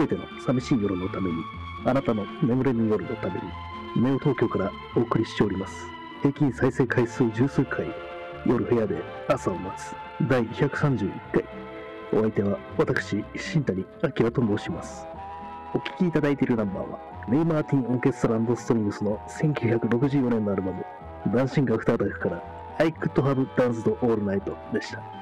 べての寂しい夜のために、あなたの眠れぬ夜のために、ネオ東京からお送りしております。平均再生回数十数回、夜部屋で朝を待つ第131回。お相手は私、新谷明と申します。お聴きいただいているナンバーは、レイ・マーティン・オーケストラストリングスの1964年のアルバム、ダンシング・アフターダイフから、I Could Have Danced All Night でした。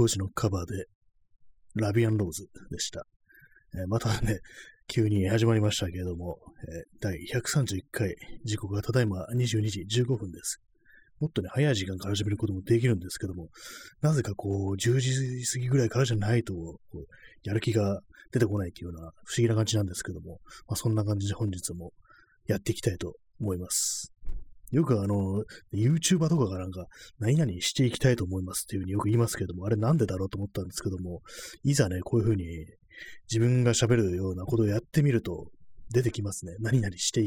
工事のカバーで、ラビアンローズでした。えー、またね、急に始まりましたけれども、えー、第131回、時刻がただいま22時15分です。もっとね、早い時間から始めることもできるんですけども、なぜかこう、10時過ぎぐらいからじゃないと、こうやる気が出てこないというような不思議な感じなんですけども、まあ、そんな感じで本日もやっていきたいと思います。よくあの、YouTuber とかがなんか、何々していきたいと思いますっていうふうによく言いますけども、あれなんでだろうと思ったんですけども、いざね、こういうふうに自分が喋るようなことをやってみると、出てきますね。何々して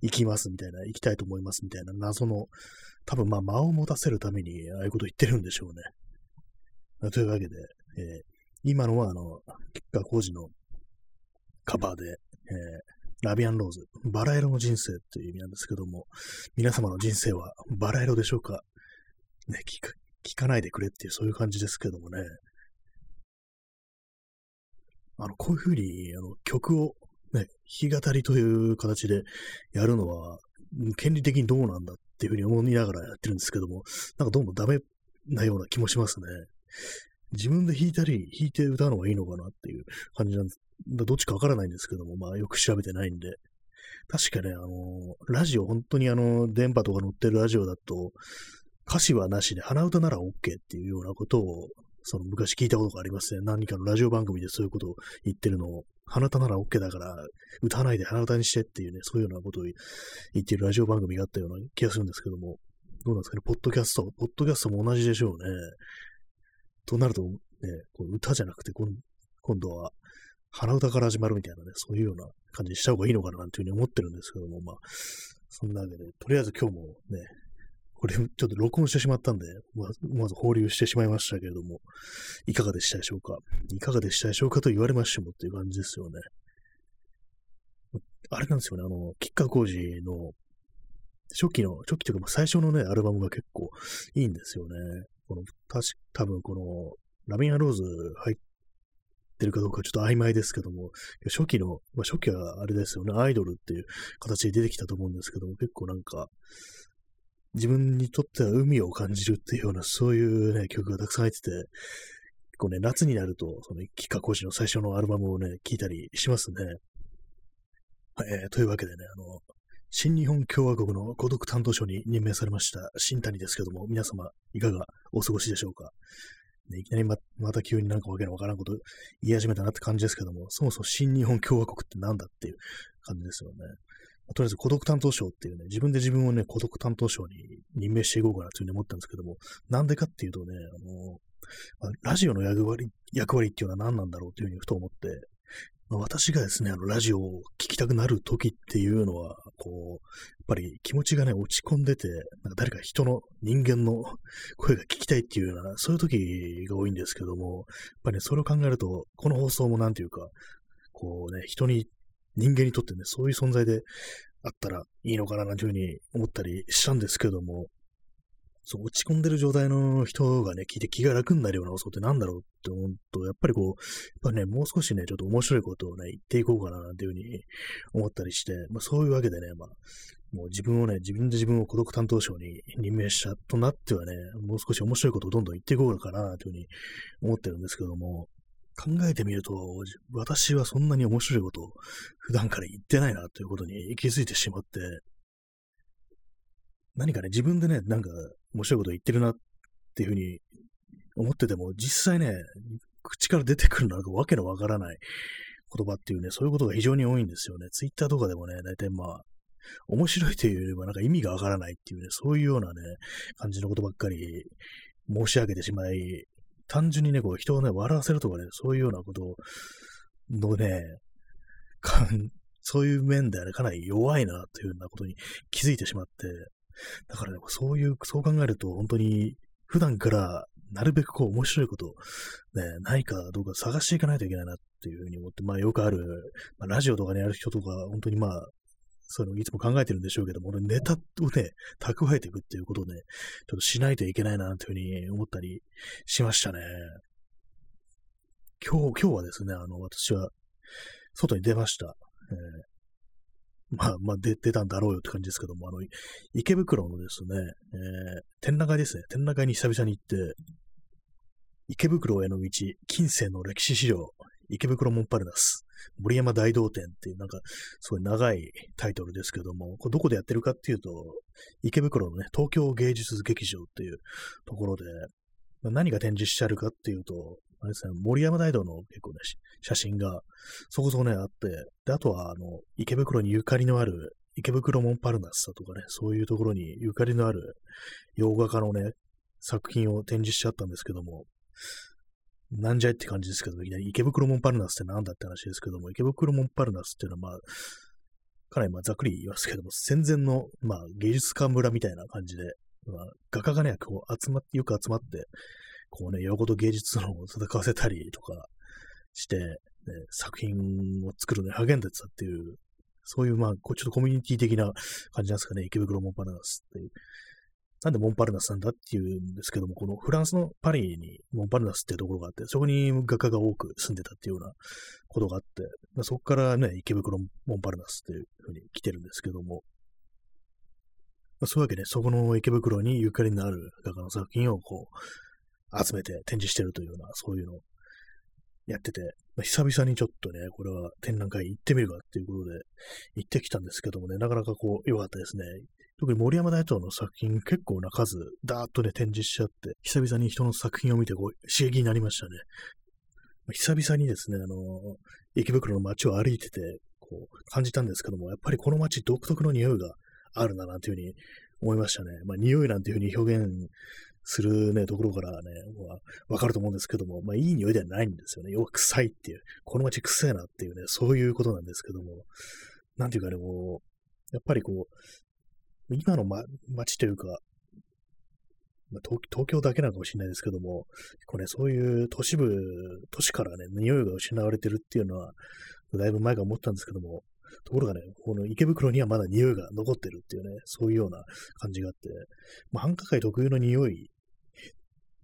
いきますみたいな、行きたいと思いますみたいな謎の、多分まあ間を持たせるために、ああいうこと言ってるんでしょうね。というわけで、えー、今のはあの、吉川工事のカバーで、えーラビアンローズ、バラ色の人生という意味なんですけども、皆様の人生はバラ色でしょうか？ね、聞か、聞かないでくれっていうそういう感じですけどもね。あの、こういうふうに、あの、曲をね、弾き語りという形でやるのは、権利的にどうなんだっていうふうに思いながらやってるんですけども、なんかどうもダメなような気もしますね。自分で弾いたり、弾いて歌うのがいいのかなっていう感じなんですどっちかわからないんですけども、まあよく調べてないんで。確かね、あの、ラジオ、本当にあの、電波とか乗ってるラジオだと、歌詞はなしで鼻歌なら OK っていうようなことを、その昔聞いたことがありますね。何かのラジオ番組でそういうことを言ってるのを、鼻歌なら OK だから、歌わないで鼻歌にしてっていうね、そういうようなことを言ってるラジオ番組があったような気がするんですけども、どうなんですかね、ポッドキャスト、ポッドキャストも同じでしょうね。となると、ね、こう歌じゃなくて、今度は鼻歌から始まるみたいなね、そういうような感じにした方がいいのかななんていうふうに思ってるんですけども、まあ、そんなわけで、とりあえず今日もね、これちょっと録音してしまったんで、ままず放流してしまいましたけれども、いかがでしたでしょうか？いかがでしたでしょうかと言われましてもっていう感じですよね。あれなんですよね、あの、吉川浩司の初期の、初期というか最初のね、アルバムが結構いいんですよね。この、たし、多分この、ラミンアローズ入ってるかどうかちょっと曖昧ですけども、初期の、まあ、初期はあれですよね、アイドルっていう形で出てきたと思うんですけども、結構なんか、自分にとっては海を感じるっていうような、そういうね、曲がたくさん入ってて、結構ね、夏になると、その、キカコジの最初のアルバムをね、聴いたりしますね。えー、というわけでね、あの、新日本共和国の孤独担当省に任命されました新谷ですけども、皆様いかがお過ごしでしょうか？ね、いきなりままた急になんかわけのわからんこと言い始めたなって感じですけども、そもそも新日本共和国ってなんだっていう感じですよね。ま、とりあえず孤独担当省っていうね、自分で自分をね、孤独担当省に任命していこうかなというふうに思ったんですけども、なんでかっていうとね、あのまあ、ラジオの役割、役割っていうのは何なんだろうというふうにふと思って、私がですね、あの、ラジオを聴きたくなる時っていうのは、こう、やっぱり気持ちがね、落ち込んでて、なんか誰か人の、人間の 声が聞きたいっていうような、そういう時が多いんですけども、やっぱりね、それを考えると、この放送もなんていうか、こうね、人に、人間にとってね、そういう存在であったらいいのかななんていうふうに思ったりしたんですけども、そう、落ち込んでる状態の人がね、聞いて気が楽になるような放送ってなんだろうって思うと、やっぱりこう、やっぱね、もう少しね、ちょっと面白いことをね、言っていこうかななんていうふうに思ったりして、まあそういうわけでね、まあ、もう自分をね、自分で自分を孤独担当省に任命したとなってはね、もう少し面白いことをどんどん言っていこうかなというふうに思ってるんですけども、考えてみると、私はそんなに面白いことを普段から言ってないなということに気づいてしまって、何かね、自分でね、なんか面白いこと言ってるなっていうふうに思ってても、実際ね、口から出てくるのはわけのわからない言葉っていうね、そういうことが非常に多いんですよね。ツイッターとかでもね、大体まあ、面白いというよりはなんか意味がわからないっていうね、そういうようなね、感じのことばっかり申し上げてしまい、単純にね、こう人をね、笑わせるとかね、そういうようなことのね、そういう面ではね、かなり弱いなというようなことに気づいてしまって、だからね、そういう、そう考えると、本当に、普段からなるべくこう面白いこと、ね、ないかどうか探していかないといけないなっていうふうに思って、まあよくある、まあ、ラジオとかに、ね、やる人とか、本当にまあ、そういうのをいつも考えてるんでしょうけども、ネタをね、蓄えていくっていうことをね、ちょっとしないといけないな、というふうに思ったりしましたね。今日、今日はですね、あの、私は、外に出ました。えーまあ、まあ、出、出たんだろうよって感じですけども、あの、池袋のですね、えー、展覧会ですね。展覧会に久々に行って、池袋への道、近世の歴史資料、池袋モンパルナス、森山大道展っていう、なんか、すごい長いタイトルですけども、これどこでやってるかっていうと、池袋のね、東京芸術劇場っていうところで、何が展示してあるかっていうと、あれですね、森山大道の結構ね、写真がそこそこね、あって、で、あとは、あの、池袋にゆかりのある、池袋モンパルナスだとかね、そういうところにゆかりのある洋画家のね、作品を展示しちゃったんですけども、なんじゃいって感じですけど、いきなり池袋モンパルナスってなんだって話ですけども、池袋モンパルナスっていうのは、まあ、かなりまあざっくり言いますけども、戦前の、まあ、芸術家村みたいな感じで、まあ、画家がね、こう集まって、よく集まって、こうね、洋語と芸術のを戦わせたりとかして、ね、作品を作るのに励んでたっていう、そういう、まあ、ちょっとコミュニティ的な感じなんですかね、池袋モンパルナスっていう。なんでモンパルナスなんだっていうんですけども、このフランスのパリにモンパルナスっていうところがあって、そこに画家が多く住んでたっていうようなことがあって、まあ、そこからね、池袋モンパルナスっていうふうに来てるんですけども、まあ、そういうわけで、そこの池袋にゆかりのある画家の作品をこう、集めて展示してるというような、そういうのをやってて、まあ、久々にちょっとね、これは展覧会行ってみるかっていうことで行ってきたんですけどもね、なかなかこう良かったですね。特に森山大東の作品結構な数、ダーッとね、展示しちゃって、久々に人の作品を見てこう刺激になりましたね。まあ、久々にですね、あの、池袋の街を歩いてて、こう、感じたんですけども、やっぱりこの街独特の匂いがあるな、なんていうふうに思いましたね。まあ、匂いなんていうふうに表現するね、ところからね、まあ、わかると思うんですけども、まあ、いい匂いではないんですよね。要は臭いっていう、この街臭いなっていうね、そういうことなんですけども、なんていうかね、こう、やっぱりこう、今の、ま、街というか、まあ東、京だけなのかもしれないですけども、これ、ね、そういう都市部、都市からね、匂いが失われてるっていうのは、だいぶ前から思ったんですけども、ところがね、この池袋にはまだ匂いが残ってるっていうね、そういうような感じがあって、まあ、繁華街特有の匂い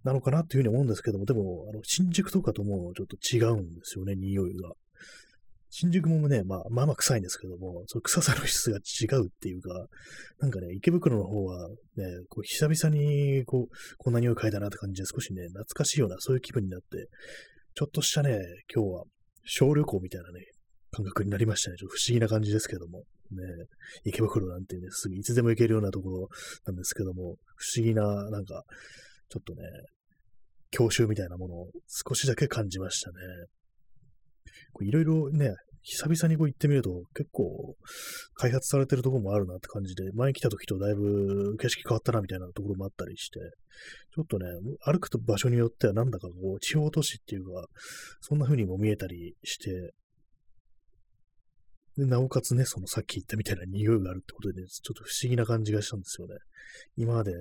なのかなっていうふうに思うんですけども、でも、あの、新宿とかともちょっと違うんですよね、匂いが。新宿もね、まあ、まあまあ臭いんですけども、その臭さの質が違うっていうか、なんかね、池袋の方はね、こう久々にこう、こんな匂い嗅いだなって感じで少しね、懐かしいような、そういう気分になって、ちょっとしたね、今日は小旅行みたいなね、感覚になりましたね。ちょっと不思議な感じですけども。ね、池袋なんてね、すぐいつでも行けるようなところなんですけども、不思議な、なんか、ちょっとね、教習みたいなものを少しだけ感じましたね。いろいろね、久々にこう行ってみると結構開発されてるとこもあるなって感じで、前来た時とだいぶ景色変わったなみたいなところもあったりして、ちょっとね、歩くと場所によってはなんだかこう地方都市っていうか、そんな風にも見えたりして、で、なおかつね、そのさっき言ったみたいな匂いがあるってことでね、ちょっと不思議な感じがしたんですよね。今まで、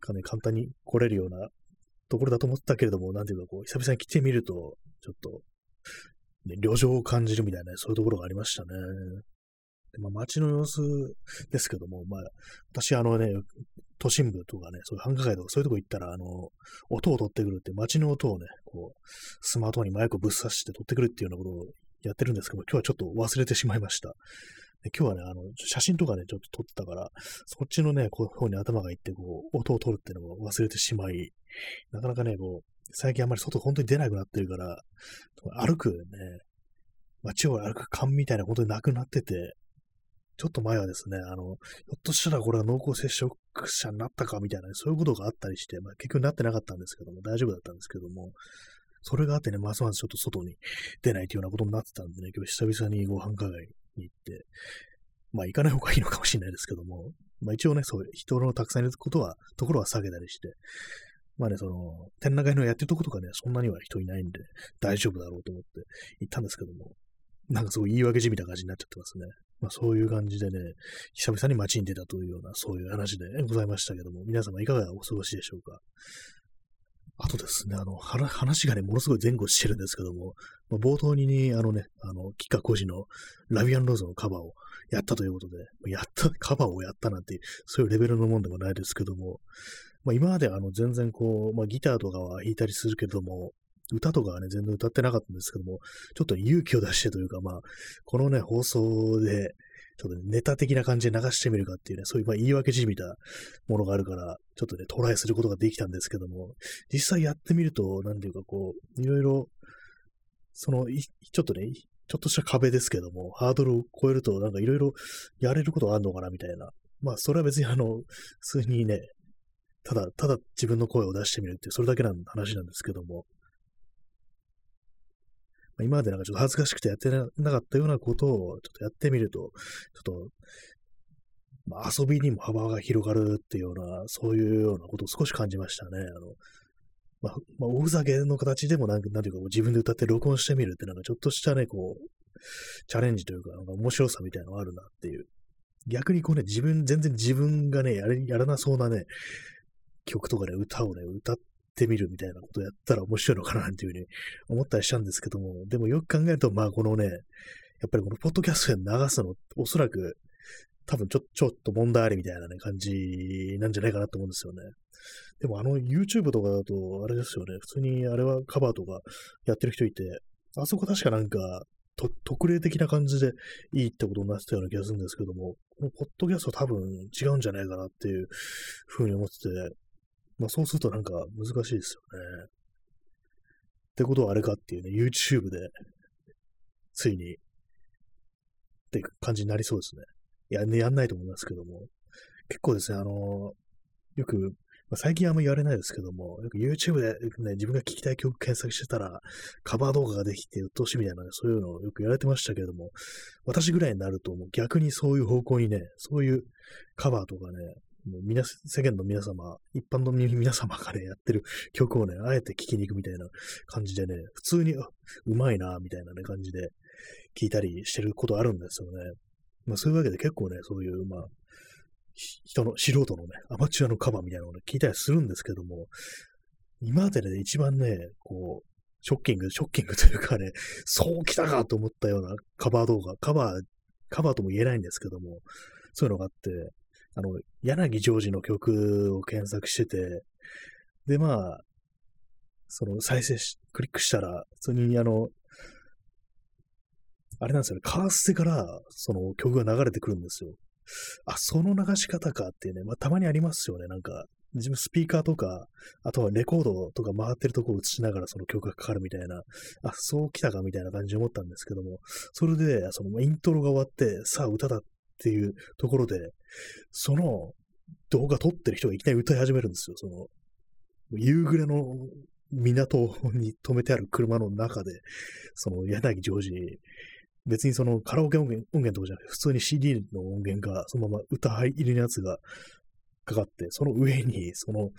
かね、簡単に来れるようなところだと思ったけれども、なんていうかこう、久々に来てみると、ちょっとね、旅情を感じるみたいな、そういうところがありましたね。でまあ、街の様子ですけども、まあ、私、あのね、都心部とかね、そういう繁華街とかそういうとこ行ったら、あの、音を取ってくるって、街の音をね、こう、スマートフォンにマイクをぶっ刺して取ってくるっていうようなことをやってるんですけど、今日はちょっと忘れてしまいました。今日はね、あの、写真とかね、ちょっと撮ってたから、そっちのね、こう、方に頭がいって、こう、音を取るっていうのを忘れてしまい、なかなかね、こう、最近あんまり外本当に出なくなってるから、歩くね、街を歩く感みたいなことになくなってて、ちょっと前はですね、あの、ひょっとしたらこれは濃厚接触者になったかみたいな、そういうことがあったりして、まあ、結局なってなかったんですけども、大丈夫だったんですけども、それがあってね、ますますちょっと外に出ないというようなことになってたんでね、今日久々にご繁華街に行って、まあ行かない方がいいのかもしれないですけども、まあ一応ね、そういう人のたくさんいることは、ところは下げたりして、まあね、その、展覧会のやってるとことかね、そんなには人いないんで、大丈夫だろうと思って行ったんですけども、なんかすごい言い訳じみた感じになっちゃってますね。まあそういう感じでね、久々に街に出たというような、そういう話でございましたけども、皆様いかがお過ごしでしょうか？あとですね、あの、話がね、ものすごい前後してるんですけども、まあ、冒頭にね、あのね、あの、キカコジのラビアンローズのカバーをやったということで、やった、カバーをやったなんて、そういうレベルのもんでもないですけども、まあ、今まであの全然こう、まあ、ギターとかは弾いたりするけども、歌とかはね、全然歌ってなかったんですけども、ちょっと勇気を出してというか、まあ、このね、放送で、ちょっと、ね、ネタ的な感じで流してみるかっていうね、そういうまあ言い訳じみたものがあるから、ちょっとね、トライすることができたんですけども、実際やってみると、なんていうかこう、いろいろ、その、ちょっとね、ちょっとした壁ですけども、ハードルを超えると、なんかいろいろやれることがあるのかな、みたいな。まあ、それは別にあの、普通にね、ただ、ただ自分の声を出してみるっていう、それだけの話なんですけども、今までなんかちょっと恥ずかしくてやってなかったようなことをちょっとやってみると、ちょっと、まあ、遊びにも幅が広がるっていうような、そういうようなことを少し感じましたね。あの、まあ、まあ、おふざけの形でもなんなんていうか、自分で歌って録音してみるってなんかちょっとしたね、こう、チャレンジというか、なんか面白さみたいなのがあるなっていう。逆にこうね、自分、全然自分がね、やれやらなそうなね、曲とかね、歌をね、歌ってみるみたいなことやったら面白いのかななんていうふうに思ったりしたんですけども、でもよく考えると、まあこのね、やっぱりこのポッドキャストで流すの、おそらく多分ちょ、ちょっと問題ありみたいなね、感じなんじゃないかなと思うんですよね。でもあの YouTube とかだと、あれですよね、普通にあれはカバーとかやってる人いて、あそこ確かなんか、特例的な感じでいいってことになってたような気がするんですけども、このポッドキャスト多分違うんじゃないかなっていうふうに思ってて、まあそうするとなんか難しいですよね。ってことはあれかっていうね、YouTube で、ついに、って感じになりそうですね。いや、ね、やんないと思いますけども。結構ですね、あのよく、まあ、最近あんま言われないですけども、よく YouTube で、ね、自分が聴きたい曲検索してたら、カバー動画ができて鬱陶しいみたいな、ね、そういうのをよく言われてましたけれども、私ぐらいになると、もう逆にそういう方向にね、そういうカバーとかね、もう皆、世間の皆様、一般の 皆様がね、やってる曲をね、あえて聴きに行くみたいな感じでね、普通に、あ、うまいな、みたいなね、感じで聴いたりしてることあるんですよね。まあそういうわけで結構ね、そういう、まあ、人の、素人のね、アマチュアのカバーみたいなのをね、聞いたりするんですけども、今までで、ね、一番ね、こう、ショッキング、ショッキングというかね、そう来たかと思ったようなカバー動画、カバー、カバーとも言えないんですけども、そういうのがあって、あの、柳ジョージの曲を検索してて、で、まあ、その再生し、クリックしたら、普通にあの、あれなんですよね、カーステからその曲が流れてくるんですよ。あ、その流し方かっていうね、まあたまにありますよね、なんか。自分スピーカーとか、あとはレコードとか回ってるとこを映しながらその曲がかかるみたいな、あ、そう来たかみたいな感じで思ったんですけども、それで、そのイントロが終わって、さあ歌だっっていうところで、その動画撮ってる人がいきなり歌い始めるんですよ。その、夕暮れの港に止めてある車の中で、その柳ジョージ別にそのカラオケ音源音源とかじゃなくて、普通に CD の音源がそのまま歌入りのやつがかかって、その上に、その、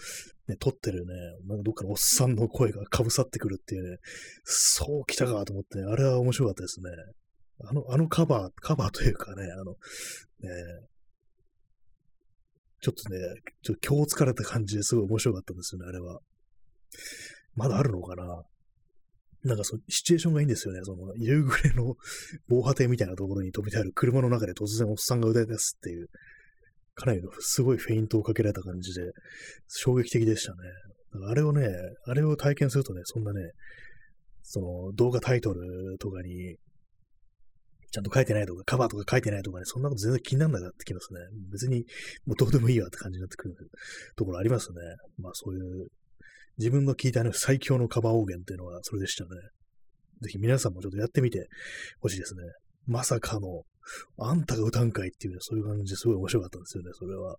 ね、撮ってるね、なんかどっかのおっさんの声がかぶさってくるっていうね、そう来たかと思って、あれは面白かったですね。あの、あのカバー、カバーというかね、あの、ね、ちょっとね、ちょっと今日疲れた感じですごい面白かったんですよね、あれは。まだあるのかななんかそのシチュエーションがいいんですよね。その夕暮れの 防波堤みたいなところに止めてある車の中で突然おっさんが歌い出すっていう、かなりのすごいフェイントをかけられた感じで、衝撃的でしたね。あれをね、あれを体験するとね、そんなね、その動画タイトルとかに、ちゃんと書いてないとか、カバーとか書いてないとかね、そんなこと全然気にならなくなってきますね。別に、もうどうでもいいわって感じになってくる ところありますね。まあそういう自分の聞いたね、最強のカバー音源っていうのはそれでしたね。ぜひ皆さんもちょっとやってみてほしいですね。まさかの、あんたが歌うんかいっていうね、そういう感じですごい面白かったんですよね、それは。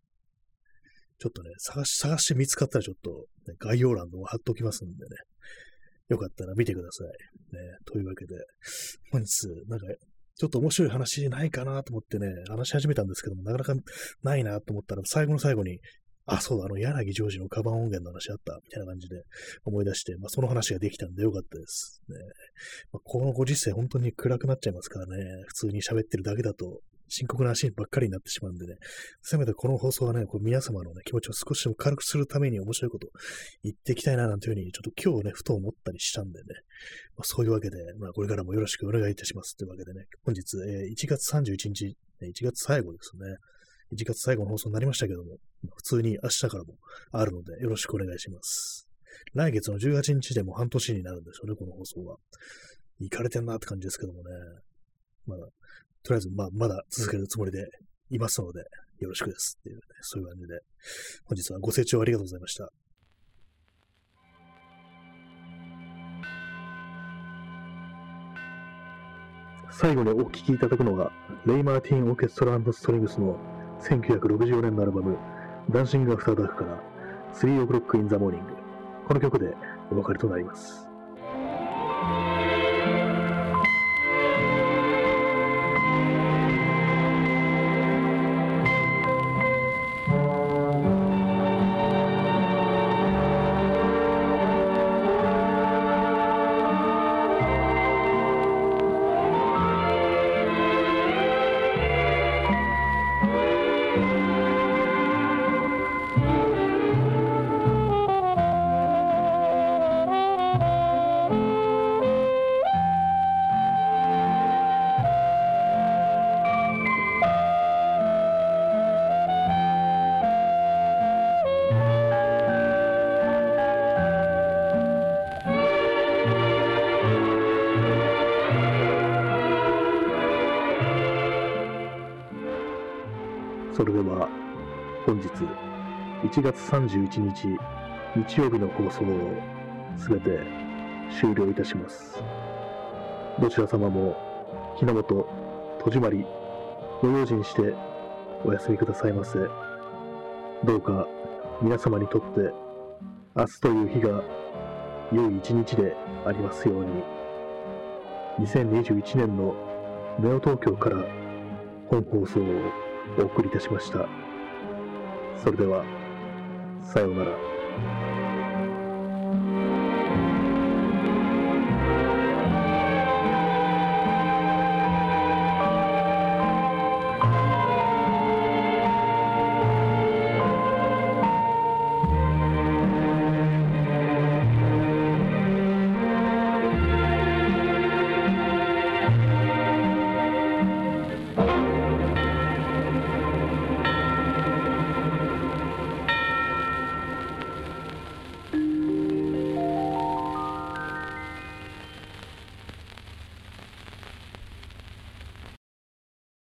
ちょっとね、探し、探して見つかったらちょっと、ね、概要欄の方貼っておきますんでね。よかったら見てください。ね、というわけで、本日、なんか、ちょっと面白い話ないかなと思ってね、話し始めたんですけども、なかなかないなと思ったら、最後の最後に、あ、そうだ、あの、柳ジョージのカバン音源の話あった、みたいな感じで思い出して、まあ、その話ができたんでよかったです。ねまあ、このご時世、本当に暗くなっちゃいますからね、普通に喋ってるだけだと、深刻な話ばっかりになってしまうんでね、せめてこの放送はね、こう皆様のね、気持ちを少しでも軽くするために面白いこと言っていきたいな、なんていうふうに、ちょっと今日ね、ふと思ったりしたんでね、まあ、そういうわけで、まあ、これからもよろしくお願いいたします。というわけでね、本日、えー、1月31日、1月最後ですね。1月最後の放送になりましたけども、普通に明日からもあるのでよろしくお願いします。来月の18日でも半年になるんですよね、この放送は。行かれてんなって感じですけどもね。まだ、とりあえず、まあ、まだ続けるつもりでいますので、よろしくですっていう、ね、そういう感じで、本日はご清聴ありがとうございました。最後にお聴きいただくのが、レイ・マーティン・オーケストラストリングスの1964年のアルバム、ダンシング・アフター・ダークから、3 o'clock in the morning。この曲でお別れとなります。それでは本日1月31日日曜日の放送をすべて終了いたします。どちら様も日の本戸締まりご用心してお休みくださいませ。どうか皆様にとって明日という日が良い一日でありますように。2021年のネオ東京から本放送をお送りいたしました。それでは、さようなら。